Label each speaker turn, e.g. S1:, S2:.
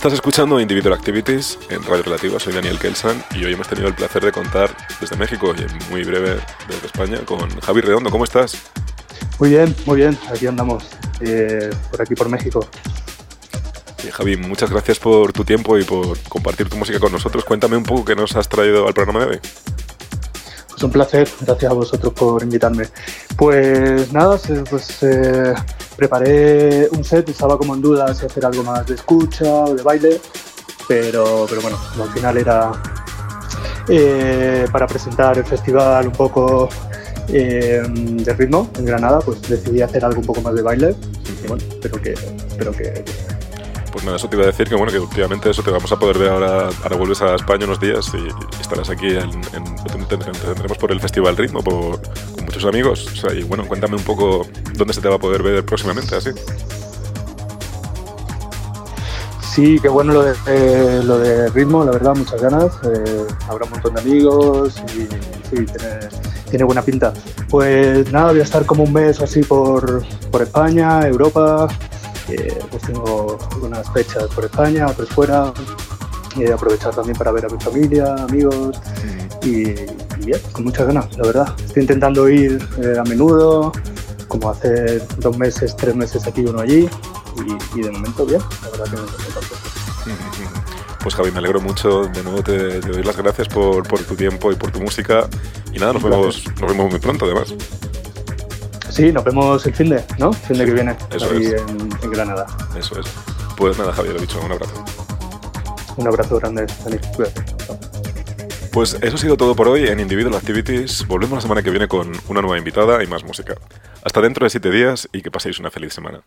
S1: Estás escuchando Individual Activities en Radio Relativa, soy Daniel Kelsan y hoy hemos tenido el placer de contar desde México y en muy breve desde España con Javi Redondo. ¿Cómo estás?
S2: Muy bien, muy bien, aquí andamos, eh, por aquí por México.
S1: Y Javi, muchas gracias por tu tiempo y por compartir tu música con nosotros. Cuéntame un poco qué nos has traído al programa de hoy.
S2: Pues un placer, gracias a vosotros por invitarme. Pues nada, pues eh, preparé un set, estaba como en duda si hacer algo más de escucha o de baile, pero, pero bueno, al final era eh, para presentar el festival un poco eh, de ritmo en Granada, pues decidí hacer algo un poco más de baile. Y bueno, espero que, espero que
S1: pues nada, eso te iba a decir que bueno, que últimamente eso te vamos a poder ver ahora, ahora vuelves a España unos días y estarás aquí en, en te tendremos por el Festival Ritmo por, con muchos amigos. O sea, y bueno, cuéntame un poco dónde se te va a poder ver próximamente, así.
S2: Sí, qué bueno lo de, eh, lo de ritmo, la verdad, muchas ganas. Eh, habrá un montón de amigos y tiene, buena pinta. Pues nada, voy a estar como un mes así por, por España, Europa, pues tengo unas fechas por España, otras fuera, y aprovechar también para ver a mi familia, amigos y, bien, con muchas ganas, la verdad. Estoy intentando ir eh, a menudo, como hace dos meses, tres meses aquí, uno allí, y, de momento bien, la verdad que me encanta.
S1: Pues Javi, me alegro mucho, de nuevo te, doy las gracias por, por, tu tiempo y por tu música, y nada, nos vemos, nos vemos muy pronto además.
S2: Sí, nos vemos el fin de, ¿no? Fin de que viene, eso ahí en, Granada.
S1: Eso es. Pues nada, Javier, lo dicho, un abrazo.
S2: Un abrazo grande, Dani. Cuídate.
S1: Pues eso ha sido todo por hoy en Individual Activities. Volvemos la semana que viene con una nueva invitada y más música. Hasta dentro de siete días y que paséis una feliz semana.